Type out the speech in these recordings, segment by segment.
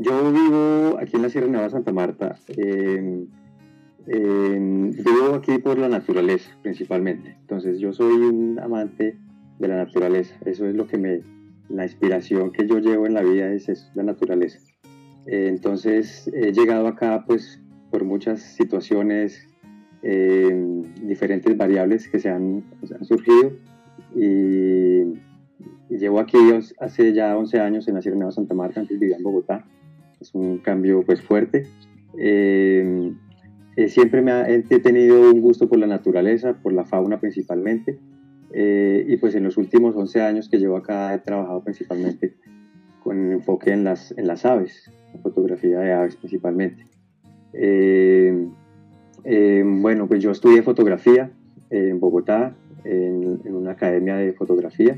Yo vivo aquí en la Sierra Nevada Santa Marta. vivo aquí por la naturaleza, principalmente. Entonces, yo soy un amante de la naturaleza. Eso es lo que me, la inspiración que yo llevo en la vida es eso, la naturaleza. Eh, entonces, he llegado acá, pues, por muchas situaciones, eh, diferentes variables que se han, surgido y, llevo aquí hace ya 11 años en la Sierra de Santa Marta, antes vivía en Bogotá. Es un cambio, pues, fuerte. Eh, siempre me he tenido un gusto por la naturaleza, por la fauna principalmente. Eh, y pues en los últimos 11 años que llevo acá he trabajado principalmente con enfoque en las, en las aves, la fotografía de aves principalmente. Eh, eh, bueno, pues yo estudié fotografía en Bogotá, en, una academia de fotografía,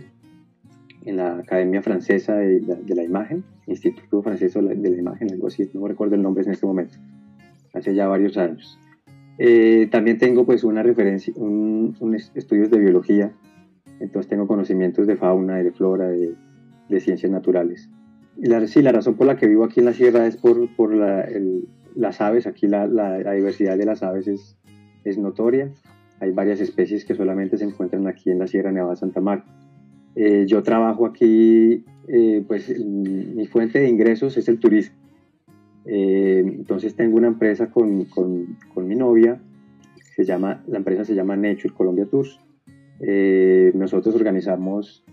en la Academia Francesa de, la Imagen, Instituto Francés de la, Imagen, algo así, no recuerdo el nombre en este momento, hace ya varios años. Eh, también tengo pues una referencia, un, estudios de biología, entonces tengo conocimientos de fauna de flora, de, ciencias naturales. Y la, sí, la razón por la que vivo aquí en la sierra es por, por las aves, aquí la, diversidad de las aves es, es, notoria, hay varias especies que solamente se encuentran aquí en la Sierra Nevada Santa Marta. Eh, yo trabajo aquí, eh, pues mi fuente de ingresos es el turismo. Eh, entonces tengo una empresa con, con, mi novia, se llama, la empresa se llama Nature Colombia Tours. Nosotros organizamos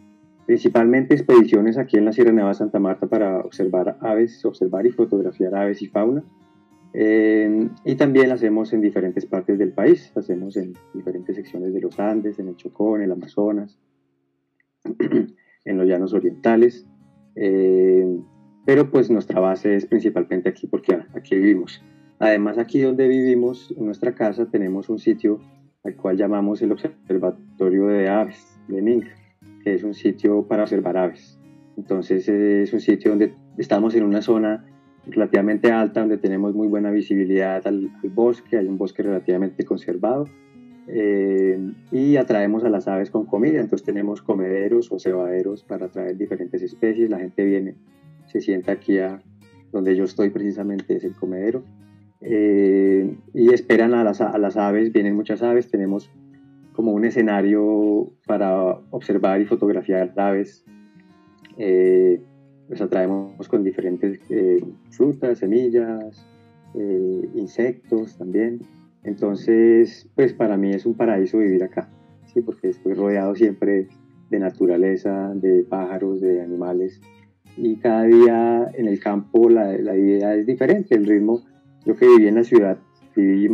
principalmente expediciones aquí en la Sierra Nevada Santa Marta para observar aves, observar y fotografiar aves y fauna. Y también hacemos en diferentes partes del país, hacemos en diferentes secciones de los Andes, en el Chocó, en el Amazonas, en los llanos orientales. Eh, pero pues nuestra base es principalmente aquí porque aquí vivimos. Además aquí donde vivimos, en nuestra casa, tenemos un sitio al cual llamamos el Observatorio de Aves de Ming, que es un sitio para observar aves. Entonces es un sitio donde estamos en una zona relativamente alta, donde tenemos muy buena visibilidad al, bosque, hay un bosque relativamente conservado eh, y atraemos a las aves con comida. Entonces tenemos comederos o cebaderos para atraer diferentes especies. La gente viene se sienta aquí a donde yo estoy precisamente, es el comedero. Eh, y esperan a las, a las aves, vienen muchas aves, tenemos como un escenario para observar y fotografiar aves. Eh, los atraemos con diferentes eh, frutas, semillas, insectos también. Entonces, pues para mí es un paraíso vivir acá, ¿sí? porque estoy rodeado siempre de naturaleza, de pájaros, de animales y cada día en el campo la, la vida es diferente, el ritmo, yo que viví en la ciudad, viví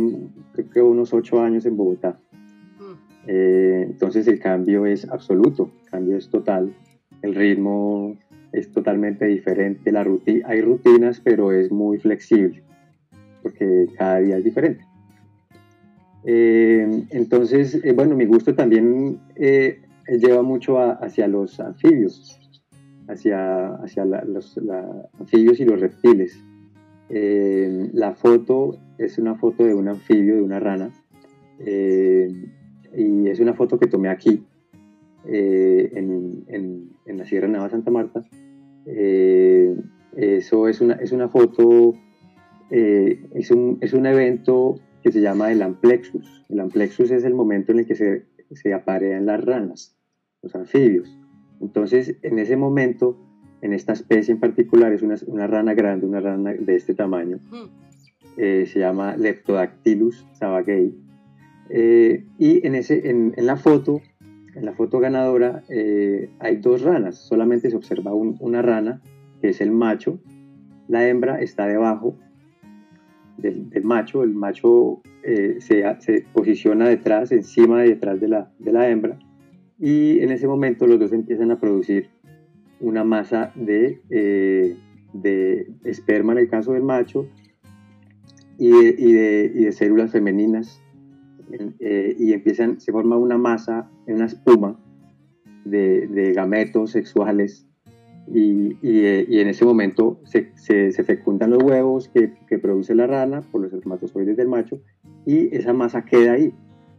creo que unos ocho años en Bogotá, mm. eh, entonces el cambio es absoluto, el cambio es total, el ritmo es totalmente diferente, la rutina, hay rutinas pero es muy flexible, porque cada día es diferente. Eh, entonces, eh, bueno, mi gusto también lleva mucho hacia los anfibios hacia, hacia los anfibios y los reptiles. Eh, la foto es una foto de un anfibio, de una rana, eh, y es una foto que tomé aquí, eh, en, en, la Sierra Nevada Santa Marta. eso es una, es una foto, es un, es, un, evento que se llama el amplexus. El amplexus es el momento en el que se, se aparean las ranas, los anfibios. Entonces, en ese momento, en esta especie en particular, es una, rana grande, una rana de este tamaño, eh, se llama Leptodactylus sabagei. Eh, y en, ese, en, la foto, en la foto ganadora, eh, hay dos ranas, solamente se observa una rana, que es el macho, la hembra está debajo del, macho, el macho se, posiciona detrás, encima y detrás de la, de la hembra, y en ese momento los dos empiezan a producir una masa de, eh, de esperma en el caso del macho y de, y de, células femeninas eh, y empiezan, se forma una masa, una espuma de gametos sexuales y, y, en ese momento se, se, se fecundan los huevos que, que, produce la rana por los espermatozoides del macho y esa masa queda ahí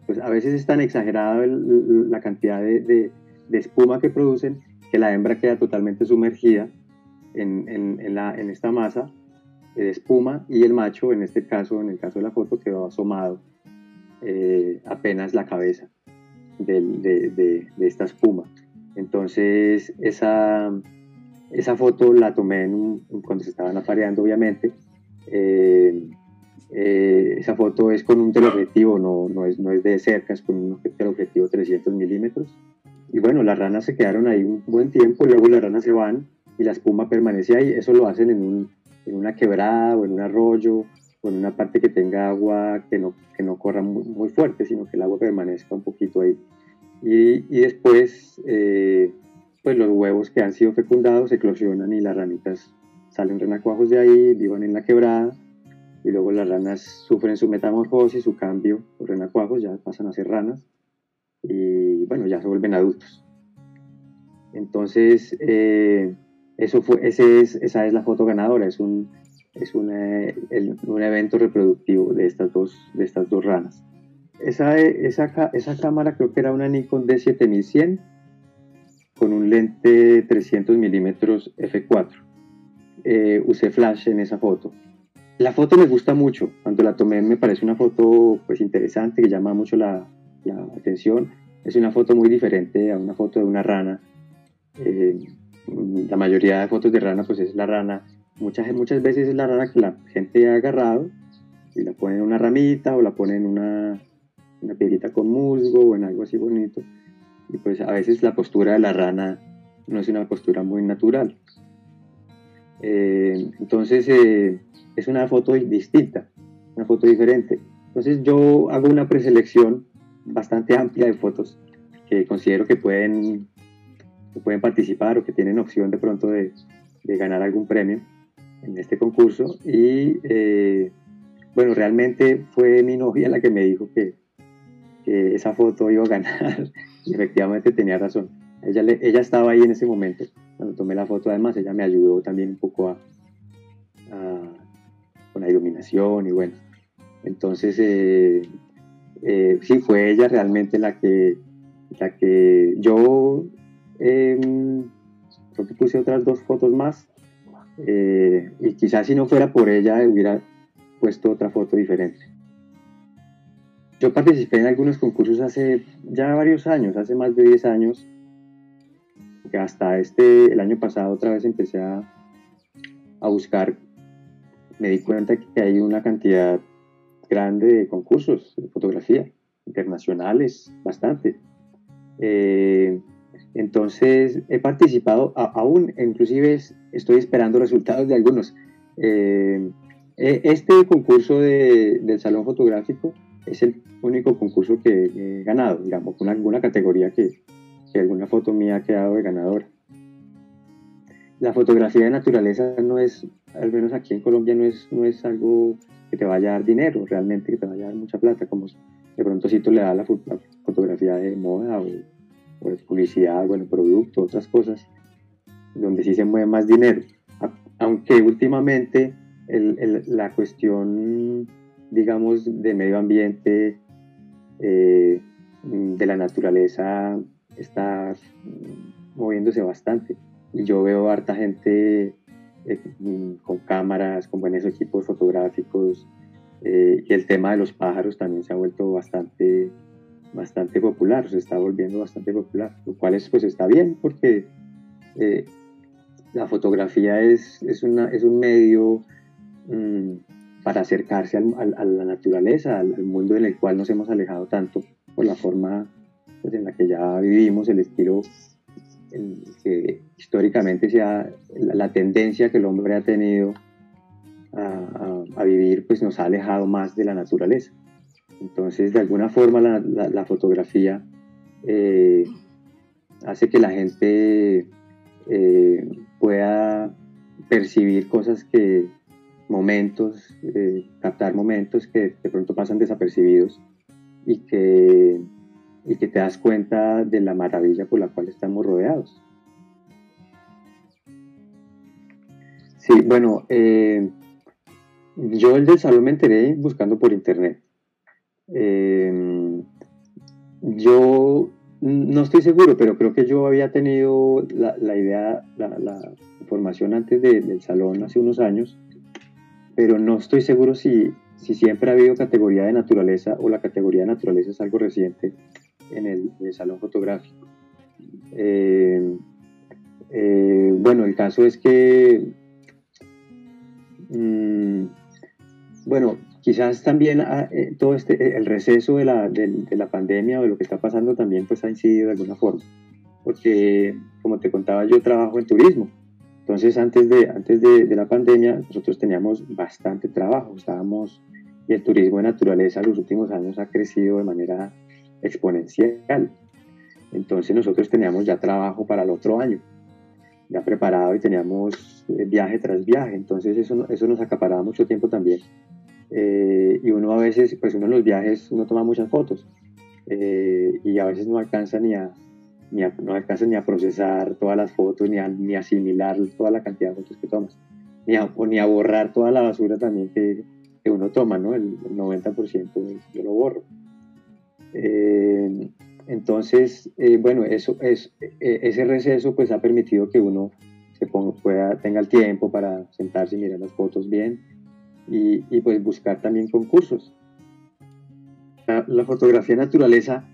pues a veces es tan exagerada la cantidad de, espuma que producen que la hembra queda totalmente sumergida en, esta masa de espuma y el macho, en este caso, en el caso de la foto, quedó asomado eh, apenas la cabeza de, esta espuma. Entonces, esa, esa foto la tomé cuando se estaban apareando, obviamente. Eh, eh, esa foto es con un teleobjetivo, no, no, es, no es de cerca, es con un teleobjetivo 300 milímetros. Y bueno, las ranas se quedaron ahí un buen tiempo, luego las ranas se van y la espuma permanece ahí. Eso lo hacen en, un, en una quebrada o en un arroyo o en una parte que tenga agua que no, que no corra muy, fuerte, sino que el agua permanezca un poquito ahí. Y, y después, eh, pues los huevos que han sido fecundados eclosionan y las ranitas salen renacuajos de ahí, vivan en la quebrada y luego las ranas sufren su metamorfosis, su cambio, los renacuajos ya pasan a ser ranas y bueno, ya se vuelven adultos. Entonces, eh, eso fue, ese es, esa es la foto ganadora, es, un, es una, un evento reproductivo de estas dos, de estas dos ranas. Esa, esa, esa cámara creo que era una Nikon D7100 con un lente 300 milímetros f4. Eh, usé flash en esa foto la foto me gusta mucho. Cuando la tomé me parece una foto pues interesante que llama mucho la, atención. Es una foto muy diferente a una foto de una rana. Eh, la mayoría de fotos de rana pues es la rana. Muchas, muchas veces es la rana que la gente ha agarrado y la pone en una ramita o la pone en una, una piedrita con musgo o en algo así bonito. Y pues a veces la postura de la rana no es una postura muy natural. Eh, entonces, eh, es una foto distinta, una foto diferente. Entonces yo hago una preselección bastante amplia de fotos que considero que pueden, pueden participar o que tienen opción de pronto de, ganar algún premio en este concurso. Y eh, bueno, realmente fue mi novia la que me dijo que, esa foto iba a ganar efectivamente tenía razón. Ella, ella estaba ahí en ese momento cuando tomé la foto, además ella me ayudó también un poco a con la iluminación y bueno. Entonces, eh, eh, sí, fue ella realmente la que, la que yo em, creo que puse otras dos fotos más eh, y quizás si no fuera por ella hubiera puesto otra foto diferente. Yo participé en algunos concursos hace ya varios años, hace más de 10 años, que hasta este, el año pasado otra vez empecé a, a buscar me di cuenta que hay una cantidad grande de concursos de fotografía internacionales, bastante. Eh, entonces he participado, aún inclusive estoy esperando resultados de algunos. Eh, e, este concurso del Salón Fotográfico es el único concurso que he ganado, digamos, con alguna categoría que, que alguna foto mía ha quedado de ganadora la fotografía de naturaleza no es, al menos aquí en Colombia, no es, no es algo que te vaya a dar dinero, realmente que te vaya a dar mucha plata, como de pronto si tú le das la, fotografía de moda o, de publicidad, bueno, producto, otras cosas, donde sí se mueve más dinero. Aunque últimamente la cuestión, digamos, de medio ambiente, eh, de la naturaleza, está moviéndose bastante. Y yo veo harta gente eh, con cámaras, con buenos equipos fotográficos eh, y el tema de los pájaros también se ha vuelto bastante, bastante popular, se está volviendo bastante popular, lo cual es, pues está bien porque eh, la fotografía es, es, una, es un medio para acercarse al, a la naturaleza, al, mundo en el cual nos hemos alejado tanto por la forma pues, en la que ya vivimos, el estilo que históricamente sea la, tendencia que el hombre ha tenido a, vivir, pues nos ha alejado más de la naturaleza. Entonces, de alguna forma, la, fotografía eh, hace que la gente eh, pueda percibir cosas que, momentos, eh, captar momentos que de pronto pasan desapercibidos y que y que te das cuenta de la maravilla por la cual estamos rodeados. Sí, bueno, eh, yo el del salón me enteré buscando por internet. Eh, yo no estoy seguro, pero creo que yo había tenido la, idea, la, información antes del salón hace unos años pero no estoy seguro si, si siempre ha habido categoría de naturaleza o la categoría de naturaleza es algo reciente en el, salón fotográfico. Eh, eh, bueno, el caso es que, mm, bueno, quizás también ah, eh, todo este, el receso de la, de, la, pandemia o de lo que está pasando también pues ha incidido de alguna forma. Porque, como te contaba, yo trabajo en turismo. Entonces, antes de, antes de, de la pandemia, nosotros teníamos bastante trabajo. Estábamos, y el turismo de naturaleza en los últimos años ha crecido de manera exponencial. Entonces, nosotros teníamos ya trabajo para el otro año ya preparado y teníamos eh, viaje tras viaje, entonces eso, eso nos acaparaba mucho tiempo también. Eh, y uno a veces, pues uno en los viajes, uno toma muchas fotos eh, y a veces no alcanza ni a, ni no alcanza ni a procesar todas las fotos, ni a, ni asimilar toda la cantidad de fotos que tomas, ni a, ni a borrar toda la basura también que, que uno toma, ¿no? El, 90% yo lo borro. Entonces, eh, bueno, eso es, e, ese receso pues ha permitido que uno se pueda, tenga el tiempo para sentarse y mirar las fotos bien y, y pues buscar también concursos. La, fotografía naturaleza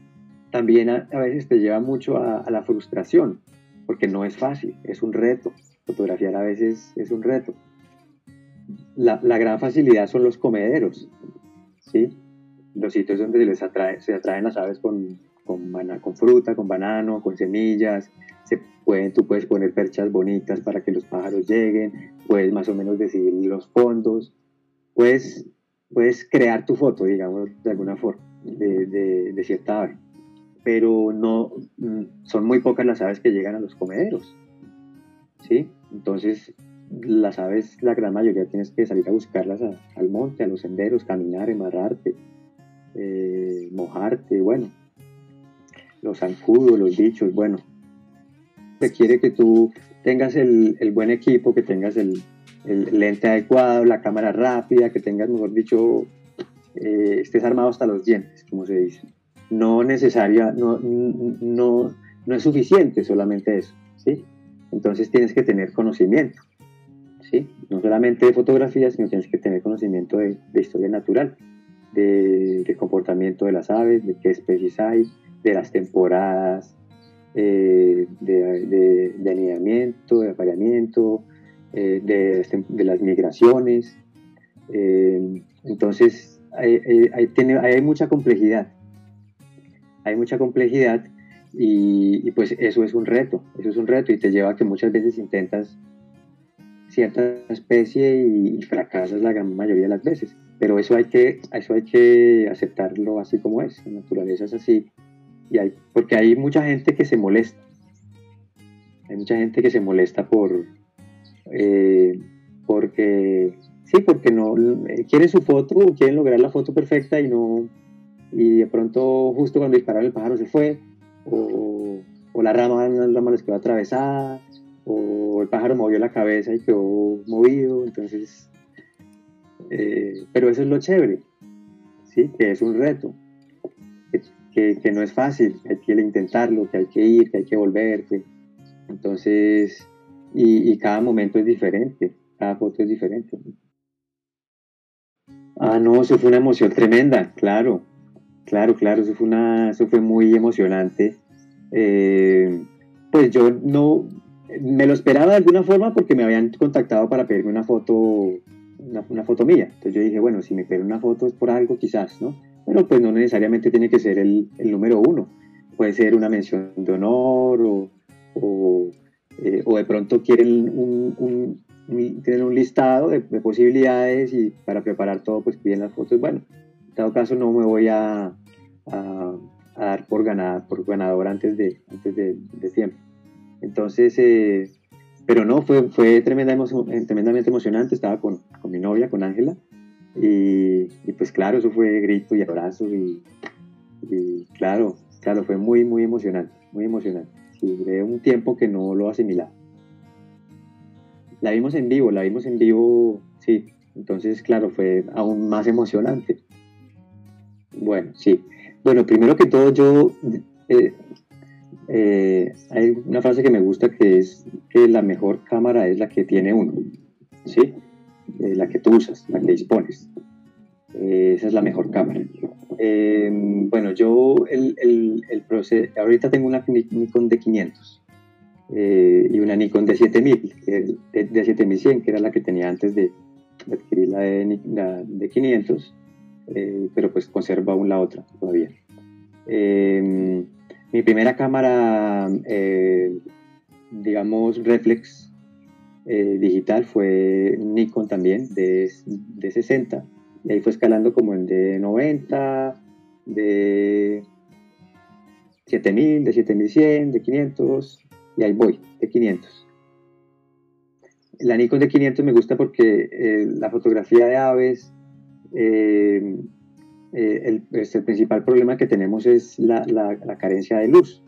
también a, veces te lleva mucho a, la frustración, porque no es fácil, es un reto. Fotografiar a veces es un reto. La, la gran facilidad son los comederos, ¿sí? Los sitios donde se les atrae, se atraen las aves con, con, con fruta, con banano, con semillas. Se pueden, tú puedes poner perchas bonitas para que los pájaros lleguen, puedes más o menos decidir los fondos, puedes, puedes crear tu foto, digamos, de alguna forma, de, de, cierta ave. Pero no, mm, son muy pocas las aves que llegan a los comederos. ¿sí? Entonces, las aves, la gran mayoría tienes que salir a buscarlas al monte, a los senderos, caminar, embarrarte, eh, mojarte, bueno, los zancudos, los bichos, bueno, requiere que tú tengas el, buen equipo, que tengas el, lente adecuado, la cámara rápida, que tengas, mejor dicho, eh, estés armado hasta los dientes, como se dice. No necesaria, no, no, no es suficiente solamente eso, ¿sí? Entonces tienes que tener conocimiento, ¿sí? No solamente de fotografía, sino tienes que tener conocimiento de, historia natural, de, de, comportamiento de las aves, de qué especies hay, de las temporadas eh, de, de, anidamiento, de apareamiento, eh, de, las migraciones. Eh, entonces, hay, hay, mucha complejidad. Hay mucha complejidad y, pues eso es un reto, eso es un reto y te lleva a que muchas veces intentas cierta especie y, fracasas la gran mayoría de las veces. Pero eso hay que, eso hay que aceptarlo así como es. La naturaleza es así hay, porque hay mucha gente que se molesta. Hay mucha gente que se molesta por, eh, porque, sí, porque no, eh, quieren su foto, quieren lograr la foto perfecta y no, y de pronto justo cuando dispararon el pájaro se fue, o, la rama, la rama les quedó atravesada, o el pájaro movió la cabeza y quedó movido, entonces, eh, pero eso es lo chévere, ¿sí? que es un reto que, no es fácil, que hay que intentarlo, que hay que ir, que hay que volver. Entonces, y, cada momento es diferente, cada foto es diferente. Ah, no, eso fue una emoción tremenda, claro, claro, claro, eso fue, una, eso fue muy emocionante. Eh, pues yo no, me lo esperaba de alguna forma porque me habían contactado para pedirme una foto, una, foto mía. Entonces yo dije, bueno, si me piden una foto es por algo quizás, ¿no? Bueno, pues no necesariamente tiene que ser el, número uno. Puede ser una mención de honor o, o, eh, de pronto quieren un, un, tienen un listado de, posibilidades y para preparar todo pues piden las fotos. Bueno, en todo caso no me voy a, a, dar por, ganada, por ganador antes de, antes de, tiempo. Entonces, eh, pero no, fue, fue tremenda tremendamente emocionante. Estaba con, con mi novia, con Ángela, y, pues claro, eso fue grito y abrazo y, claro, claro, fue muy, muy emocionante, muy emocionante. Duré un tiempo que no lo asimilaba. La vimos en vivo, la vimos en vivo, sí, entonces claro, fue aún más emocionante. Bueno, sí. Bueno, primero que todo yo, eh, eh, hay una frase que me gusta que es que la mejor cámara es la que tiene uno, ¿sí? eh, la que tú usas, la que dispones. Esa es la mejor cámara. Em, bueno, yo el, el, el proceso, ahorita tengo una Nikon de 500 y una Nikon de 7000, de, de, 7100, que era la que tenía antes de, adquirir la de, la de 500, pero pues conservo aún la otra todavía. Em, mi primera cámara, digamos, reflex eh, digital fue Nikon también, de, de 60, y ahí fue escalando como el de 90, de 7000, de 7100, de 500, y ahí voy, de 500. La Nikon de 500 me gusta porque eh, la fotografía de aves, eh, el, pues, el, principal problema que tenemos es la, la, la carencia de luz.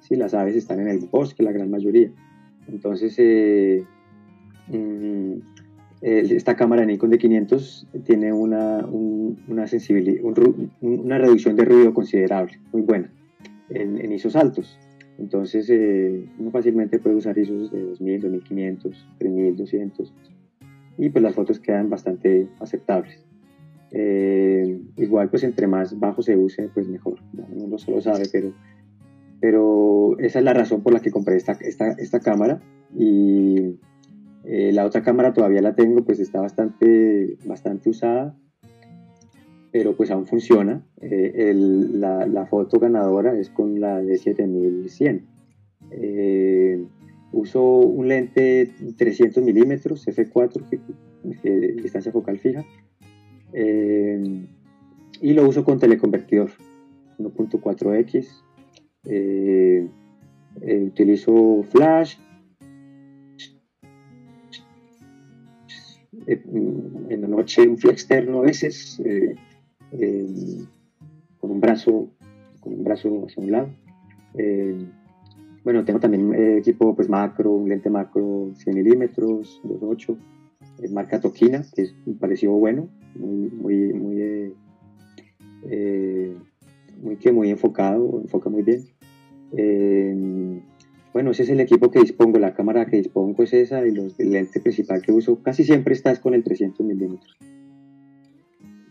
¿sí? Las aves están en el bosque, la gran mayoría. Entonces, Mm, esta cámara Nikon de 500 tiene una, una sensibilidad, una reducción de ruido considerable, muy buena, en, ISOs altos. Entonces, eh, uno fácilmente puede usar ISOs de 2000, 2500, 3200 y pues las fotos quedan bastante aceptables. Eh, igual, pues entre más bajo se use, pues mejor. Uno no solo sabe, pero, pero esa es la razón por la que compré esta, esta, esta cámara y eh, la otra cámara todavía la tengo, pues está bastante, bastante usada, pero pues aún funciona. Eh, la, foto ganadora es con la de 7100. Eh, uso un lente 300 milímetros f4, distancia focal fija, y lo uso con teleconvertidor 1.4x. utilizo flash Eh, en la noche un fly externo a veces, eh, eh, con un brazo, con un brazo hacia un lado. bueno, tengo también equipo pues macro, un lente macro 100 milímetros, 2.8, marca Tokina, que me pareció bueno, muy, muy, muy, muy, que muy enfocado, enfoca muy bien. Bueno, ese es el equipo que dispongo, la cámara que dispongo es esa y los, el lente principal que uso casi siempre estás con el 300 milímetros.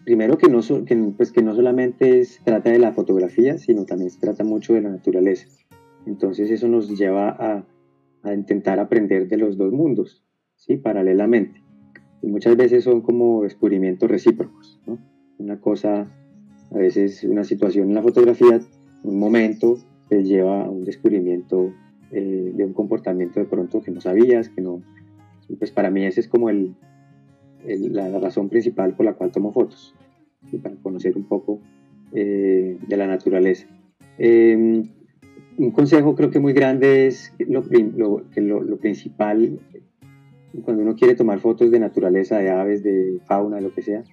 Primero que no, que, pues que no solamente se trata de la fotografía, sino también se trata mucho de la naturaleza. Entonces eso nos lleva a, a intentar aprender de los dos mundos, ¿sí? paralelamente. Y muchas veces son como descubrimientos recíprocos. ¿no? Una cosa, a veces una situación en la fotografía, un momento, te lleva a un descubrimiento eh, de un comportamiento de pronto que no sabías, que no... pues para mí esa es como el, la, razón principal por la cual tomo fotos, para conocer un poco eh, de la naturaleza. Em, un consejo creo que muy grande es lo, lo, lo, principal cuando uno quiere tomar fotos de naturaleza, de aves, de fauna, de lo que sea,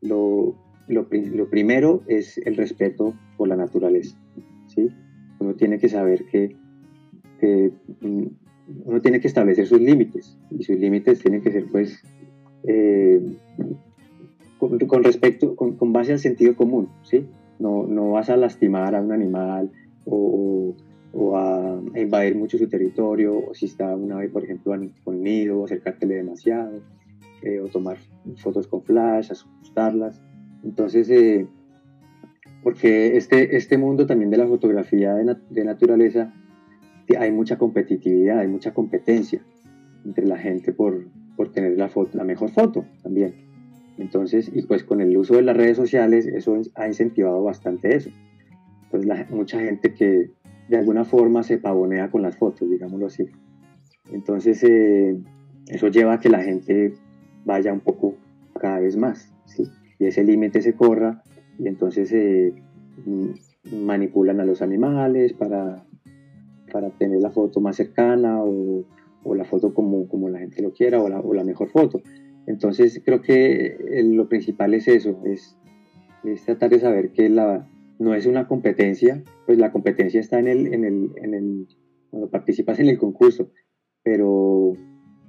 lo, lo, primero es el respeto por la naturaleza. ¿sí? Uno tiene que saber que Mm, uno tiene que establecer sus límites y sus límites tienen que ser pues eh, con, respecto, con, base al sentido común, ¿sí? No, no vas a lastimar a un animal o, o a, invadir mucho su territorio, o si está una vez, por ejemplo, con nido, acercártele demasiado, eh, o tomar fotos con flash, asustarlas. Entonces, eh, porque este, este mundo también de la fotografía de, de naturaleza hay mucha competitividad, hay mucha competencia entre la gente por, por tener la, foto, la mejor foto también. Entonces, y pues con el uso de las redes sociales, eso ha incentivado bastante eso. Pues la, mucha gente que de alguna forma se pavonea con las fotos, digámoslo así. Entonces, eh, eso lleva a que la gente vaya un poco cada vez más. Y ese límite se corra y entonces eh, manipulan a los animales para para tener la foto más cercana o, o la foto como, como, la gente lo quiera o la, o la, mejor foto. Entonces creo que eh, lo principal es eso, es, es, tratar de saber que la, no es una competencia, pues la competencia está en el, en el, en el cuando participas en el concurso, pero,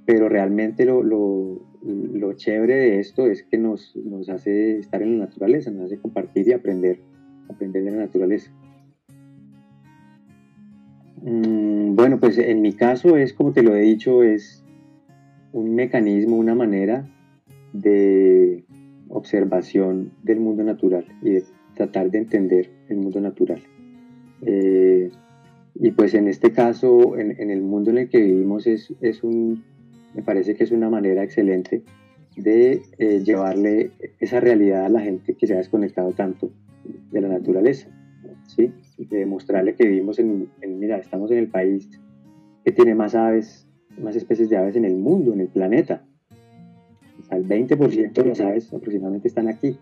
pero realmente lo, lo, lo chévere de esto es que nos, nos hace estar en la naturaleza, nos hace compartir y aprender, aprender de la naturaleza. Mm, bueno, pues en mi caso es, como te lo he dicho, es un mecanismo, una manera de observación del mundo natural y de tratar de entender el mundo natural. Eh, y pues en este caso, en, el mundo en el que vivimos, es, es, un, me parece que es una manera excelente de eh, llevarle esa realidad a la gente que se ha desconectado tanto de la naturaleza, ¿sí? de demostrarle que vivimos en, mira, estamos en el país que tiene más aves, más especies de aves en el mundo, en el planeta. O sea, el 20% de las aves aproximadamente están aquí.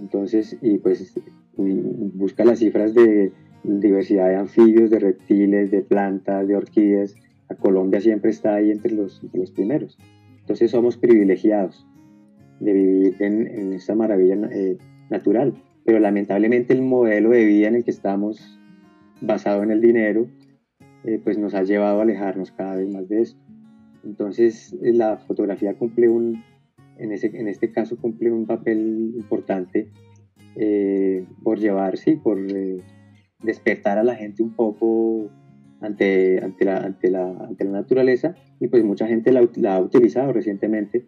Entonces, y pues busca las cifras de diversidad de anfibios, de reptiles, de plantas, de orquídeas. A Colombia siempre está ahí entre los, primeros. Entonces somos privilegiados de vivir en, en esta maravilla eh, natural. Pero lamentablemente el modelo de vida en el que estamos, basado en el dinero, eh, pues nos ha llevado a alejarnos cada vez más de esto. Entonces la fotografía cumple un, en, ese, en este caso cumple un papel importante eh, por llevar, sí, por despertar a la gente un poco ante, ante, la, ante, la, ante la naturaleza y pues mucha gente la, la ha utilizado recientemente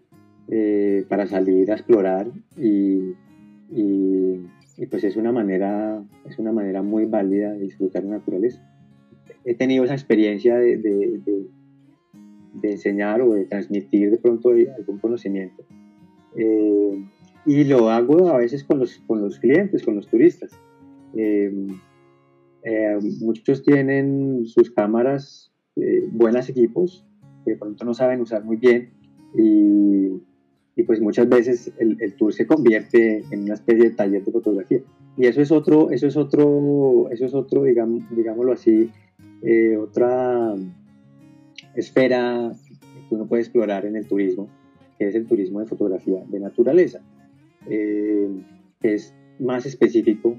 eh, para salir a explorar y, y, pues es una, manera, es una manera muy válida de disfrutar la naturaleza. He tenido esa experiencia de, de, de, enseñar o de transmitir de pronto algún conocimiento. Eh, y lo hago a veces con los, con los clientes, con los turistas. Eh, eh, muchos tienen sus cámaras, eh, buenos equipos, que de pronto no saben usar muy bien y, y pues muchas veces el, el, tour se convierte en una especie de taller de fotografía. Y eso es otro, eso es otro, eso es otro, digamos, digámoslo así, eh, otra esfera que uno puede explorar en el turismo, que es el turismo de fotografía de naturaleza, que es más específico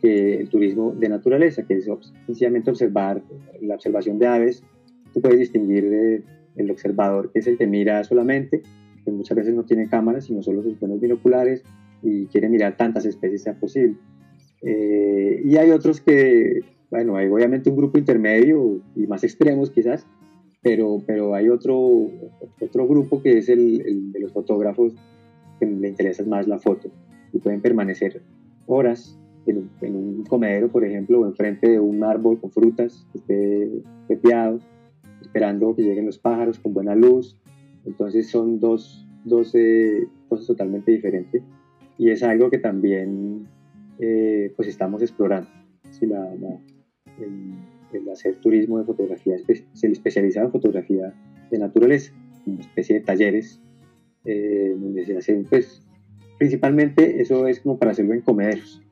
que el turismo de naturaleza, que es sencillamente observar la observación de aves. Tú puedes distinguir el observador, que es el que mira solamente, que muchas veces no tiene cámaras, sino solo sus buenos binoculares y quiere mirar tantas especies sea posible. Eh, y hay otros que, bueno, hay obviamente un grupo intermedio y más extremos quizás, pero, pero hay otro, otro grupo que es el, el de los fotógrafos que le interesa más la foto y pueden permanecer horas en un, comedero, por ejemplo, o enfrente de un árbol con frutas que esté pepeado, esperando que lleguen los pájaros con buena luz. Entonces son dos, dos eh, cosas totalmente diferentes y es algo que también eh, pues estamos explorando. Si la, el, hacer turismo de fotografía se especializado en fotografía de naturaleza, una especie de talleres eh, donde se hacen, pues, principalmente eso es como para hacerlo en comederos,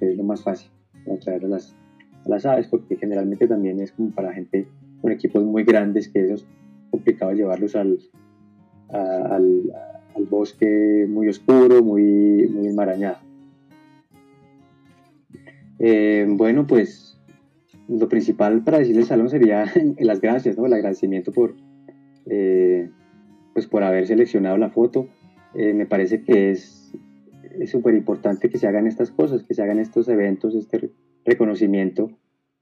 es lo más fácil para traer a las, a aves, porque generalmente también es como para gente con equipos muy grandes, que es complicado llevarlos al, al, al, bosque muy oscuro, muy, muy enmarañado. Eh, bueno, pues lo principal para decirle al salón sería las gracias, ¿no? el agradecimiento por, eh, pues por haber seleccionado la foto. Eh, me parece que es es súper importante que se hagan estas cosas, que se hagan estos eventos, este reconocimiento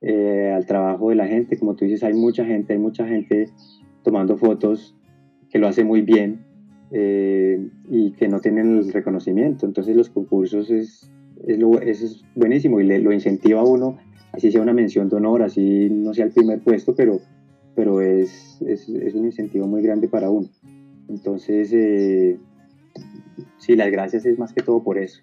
eh, al trabajo de la gente. Como tú dices, hay mucha gente, hay mucha gente tomando fotos que lo hace muy bien eh, y que no tienen el reconocimiento. Entonces los concursos es, es, lo, es buenísimo y le, lo incentiva a uno, así sea una mención de honor, así no sea el primer puesto, pero, pero es, es, es un incentivo muy grande para uno. Entonces, eh, sí, las gracias es más que todo por eso.